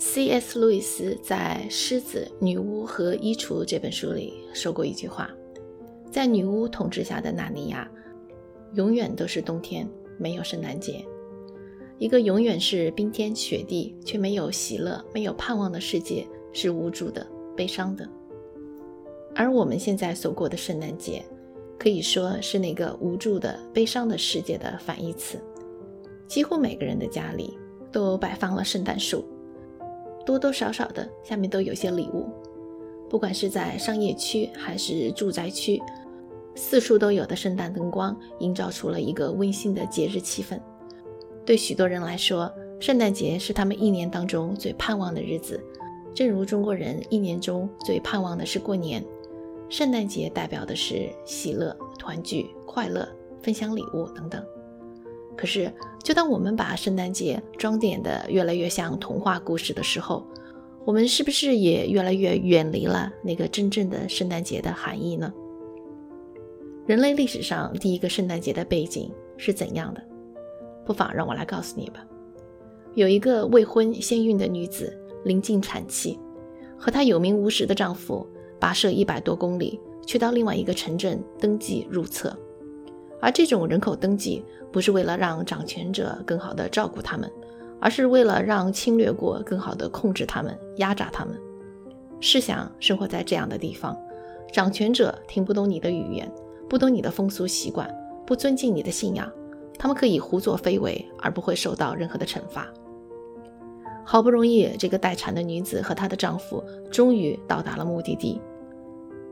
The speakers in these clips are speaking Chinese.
C.S. 路易斯在《狮子、女巫和衣橱》这本书里说过一句话：“在女巫统治下的纳尼亚，永远都是冬天，没有圣诞节。一个永远是冰天雪地，却没有喜乐、没有盼望的世界，是无助的、悲伤的。而我们现在所过的圣诞节，可以说是那个无助的、悲伤的世界的反义词。几乎每个人的家里都摆放了圣诞树。”多多少少的，下面都有些礼物，不管是在商业区还是住宅区，四处都有的圣诞灯光，营造出了一个温馨的节日气氛。对许多人来说，圣诞节是他们一年当中最盼望的日子，正如中国人一年中最盼望的是过年。圣诞节代表的是喜乐、团聚、快乐、分享礼物等等。可是，就当我们把圣诞节装点的越来越像童话故事的时候，我们是不是也越来越远离了那个真正的圣诞节的含义呢？人类历史上第一个圣诞节的背景是怎样的？不妨让我来告诉你吧。有一个未婚先孕的女子临近产期，和她有名无实的丈夫跋涉一百多公里，去到另外一个城镇登记入册。而这种人口登记不是为了让掌权者更好地照顾他们，而是为了让侵略国更好地控制他们、压榨他们。试想，生活在这样的地方，掌权者听不懂你的语言，不懂你的风俗习惯，不尊敬你的信仰，他们可以胡作非为而不会受到任何的惩罚。好不容易，这个待产的女子和她的丈夫终于到达了目的地，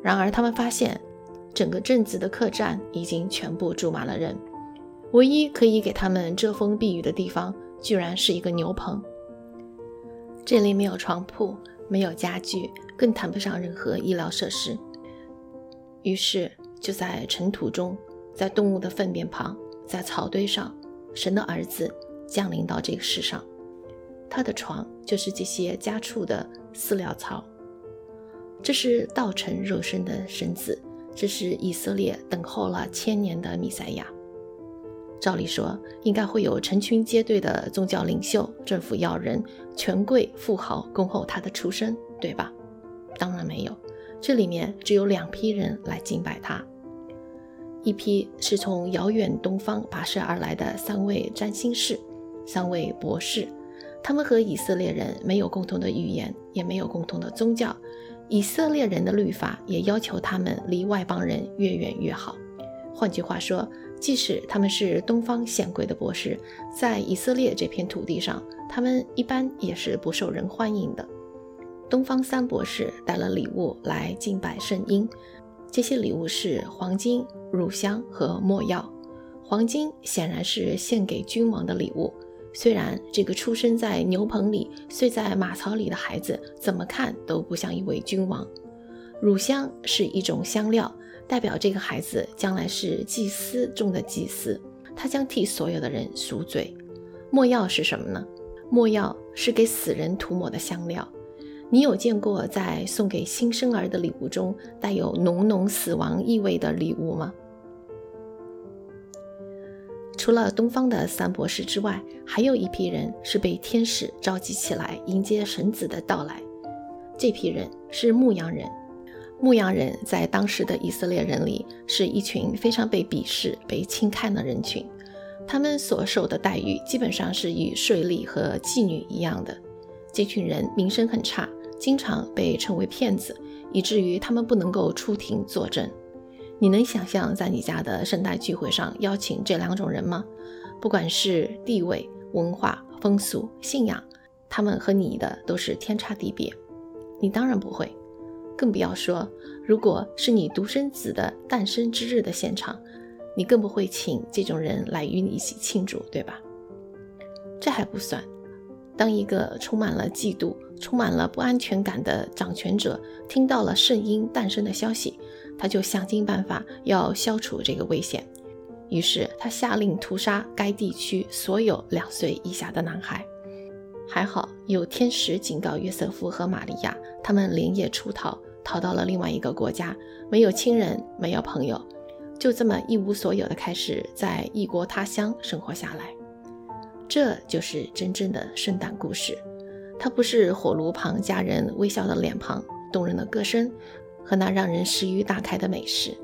然而他们发现。整个镇子的客栈已经全部住满了人，唯一可以给他们遮风避雨的地方，居然是一个牛棚。这里没有床铺，没有家具，更谈不上任何医疗设施。于是，就在尘土中，在动物的粪便旁，在草堆上，神的儿子降临到这个世上。他的床就是这些家畜的饲料槽。这是道成肉身的神子。这是以色列等候了千年的弥赛亚。照理说，应该会有成群结队的宗教领袖、政府要人、权贵、富豪恭候他的出生，对吧？当然没有，这里面只有两批人来敬拜他。一批是从遥远东方跋涉而来的三位占星士、三位博士，他们和以色列人没有共同的语言，也没有共同的宗教。以色列人的律法也要求他们离外邦人越远越好。换句话说，即使他们是东方显贵的博士，在以色列这片土地上，他们一般也是不受人欢迎的。东方三博士带了礼物来敬拜圣婴，这些礼物是黄金、乳香和没药。黄金显然是献给君王的礼物。虽然这个出生在牛棚里、睡在马槽里的孩子怎么看都不像一位君王，乳香是一种香料，代表这个孩子将来是祭司中的祭司，他将替所有的人赎罪。没药是什么呢？没药是给死人涂抹的香料。你有见过在送给新生儿的礼物中带有浓浓死亡意味的礼物吗？除了东方的三博士之外，还有一批人是被天使召集起来迎接神子的到来。这批人是牧羊人。牧羊人在当时的以色列人里是一群非常被鄙视、被轻看的人群。他们所受的待遇基本上是与税吏和妓女一样的。这群人名声很差，经常被称为骗子，以至于他们不能够出庭作证。你能想象在你家的圣诞聚会上邀请这两种人吗？不管是地位、文化、风俗、信仰，他们和你的都是天差地别。你当然不会，更不要说如果是你独生子的诞生之日的现场，你更不会请这种人来与你一起庆祝，对吧？这还不算，当一个充满了嫉妒、充满了不安全感的掌权者听到了圣婴诞生的消息。他就想尽办法要消除这个危险，于是他下令屠杀该地区所有两岁以下的男孩。还好有天使警告约瑟夫和玛利亚，他们连夜出逃，逃到了另外一个国家，没有亲人，没有朋友，就这么一无所有的开始在异国他乡生活下来。这就是真正的圣诞故事。它不是火炉旁家人微笑的脸庞、动人的歌声和那让人食欲大开的美食。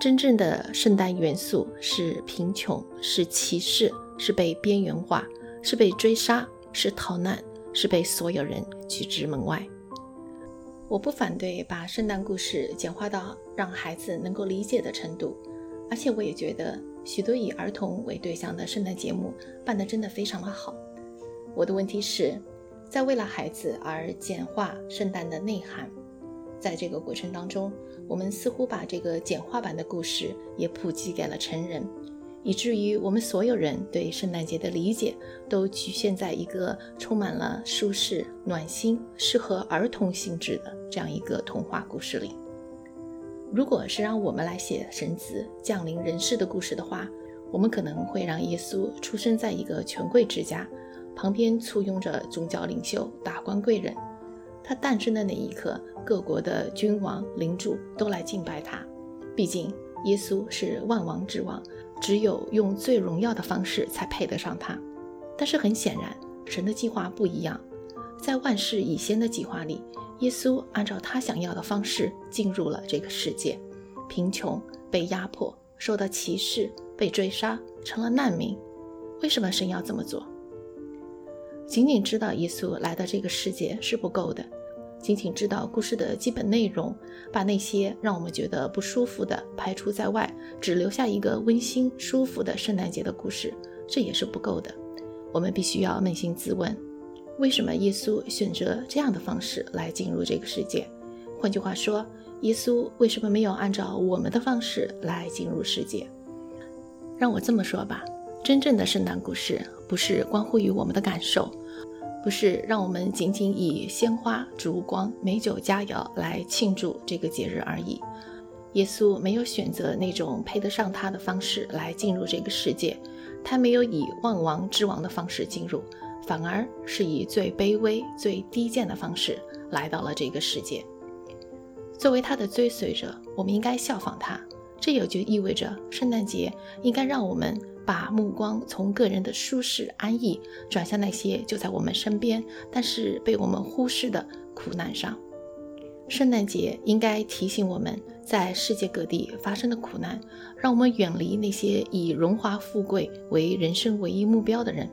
真正的圣诞元素是贫穷，是歧视，是被边缘化，是被追杀，是逃难，是被所有人拒之门外。我不反对把圣诞故事简化到让孩子能够理解的程度，而且我也觉得许多以儿童为对象的圣诞节目办得真的非常的好。我的问题是，在为了孩子而简化圣诞的内涵，在这个过程当中。我们似乎把这个简化版的故事也普及给了成人，以至于我们所有人对圣诞节的理解都局限在一个充满了舒适、暖心、适合儿童性质的这样一个童话故事里。如果是让我们来写神子降临人世的故事的话，我们可能会让耶稣出生在一个权贵之家，旁边簇拥着宗教领袖、达官贵人。他诞生的那一刻，各国的君王、领主都来敬拜他。毕竟，耶稣是万王之王，只有用最荣耀的方式才配得上他。但是很显然，神的计划不一样。在万事以先的计划里，耶稣按照他想要的方式进入了这个世界。贫穷、被压迫、受到歧视、被追杀，成了难民。为什么神要这么做？仅仅知道耶稣来到这个世界是不够的。仅仅知道故事的基本内容，把那些让我们觉得不舒服的排除在外，只留下一个温馨舒服的圣诞节的故事，这也是不够的。我们必须要扪心自问：为什么耶稣选择这样的方式来进入这个世界？换句话说，耶稣为什么没有按照我们的方式来进入世界？让我这么说吧，真正的圣诞故事不是关乎于我们的感受。不是让我们仅仅以鲜花、烛光、美酒佳肴来庆祝这个节日而已。耶稣没有选择那种配得上他的方式来进入这个世界，他没有以万王之王的方式进入，反而是以最卑微、最低贱的方式来到了这个世界。作为他的追随者，我们应该效仿他。这也就意味着，圣诞节应该让我们。把目光从个人的舒适安逸转向那些就在我们身边，但是被我们忽视的苦难上。圣诞节应该提醒我们在世界各地发生的苦难，让我们远离那些以荣华富贵为人生唯一目标的人。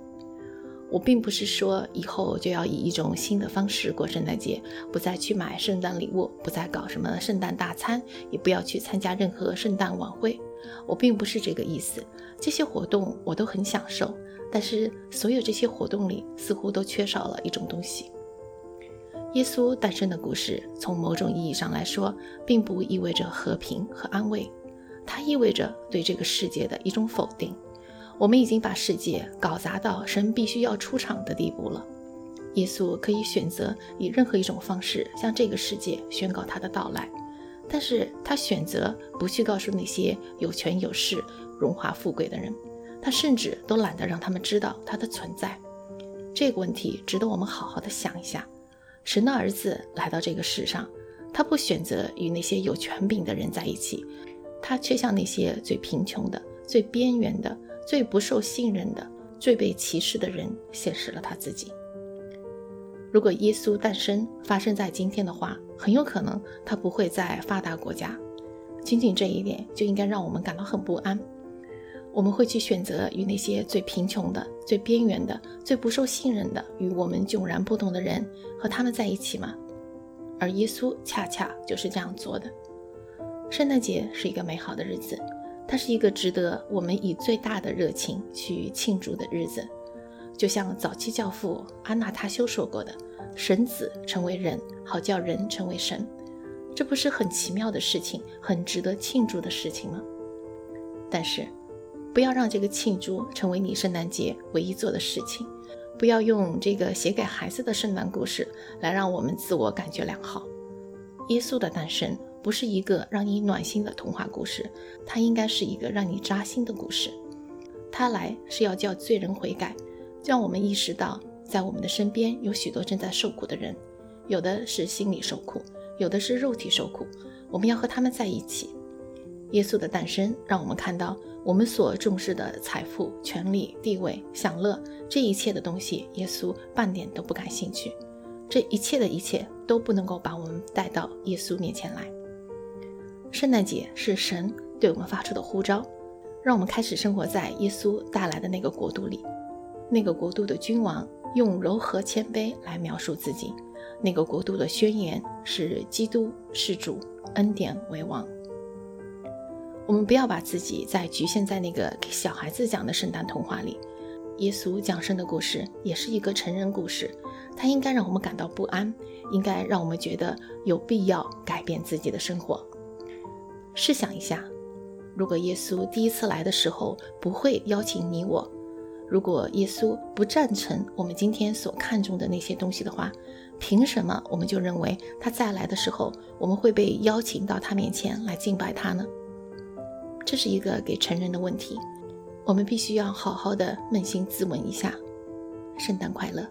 我并不是说以后就要以一种新的方式过圣诞节，不再去买圣诞礼物，不再搞什么圣诞大餐，也不要去参加任何圣诞晚会。我并不是这个意思。这些活动我都很享受，但是所有这些活动里似乎都缺少了一种东西。耶稣诞生的故事，从某种意义上来说，并不意味着和平和安慰，它意味着对这个世界的一种否定。我们已经把世界搞砸到神必须要出场的地步了。耶稣可以选择以任何一种方式向这个世界宣告他的到来，但是他选择不去告诉那些有权有势。荣华富贵的人，他甚至都懒得让他们知道他的存在。这个问题值得我们好好的想一下。神的儿子来到这个世上，他不选择与那些有权柄的人在一起，他却向那些最贫穷的、最边缘的、最不受信任的、最被歧视的人显示了他自己。如果耶稣诞生发生在今天的话，很有可能他不会在发达国家。仅仅这一点就应该让我们感到很不安。我们会去选择与那些最贫穷的、最边缘的、最不受信任的、与我们迥然不同的人和他们在一起吗？而耶稣恰恰就是这样做的。圣诞节是一个美好的日子，它是一个值得我们以最大的热情去庆祝的日子。就像早期教父阿纳塔修说过的：“神子成为人，好叫人成为神。”这不是很奇妙的事情，很值得庆祝的事情吗？但是。不要让这个庆祝成为你圣诞节唯一做的事情，不要用这个写给孩子的圣诞故事来让我们自我感觉良好。耶稣的诞生不是一个让你暖心的童话故事，它应该是一个让你扎心的故事。他来是要叫罪人悔改，让我们意识到在我们的身边有许多正在受苦的人，有的是心理受苦，有的是肉体受苦，我们要和他们在一起。耶稣的诞生让我们看到。我们所重视的财富、权力、地位、享乐，这一切的东西，耶稣半点都不感兴趣。这一切的一切都不能够把我们带到耶稣面前来。圣诞节是神对我们发出的呼召，让我们开始生活在耶稣带来的那个国度里。那个国度的君王用柔和谦卑来描述自己，那个国度的宣言是基督是主，恩典为王。我们不要把自己再局限在那个给小孩子讲的圣诞童话里。耶稣降生的故事也是一个成人故事，它应该让我们感到不安，应该让我们觉得有必要改变自己的生活。试想一下，如果耶稣第一次来的时候不会邀请你我，如果耶稣不赞成我们今天所看重的那些东西的话，凭什么我们就认为他再来的时候我们会被邀请到他面前来敬拜他呢？这是一个给成人的问题。我们必须要好好的扪心自问一下：圣诞快乐。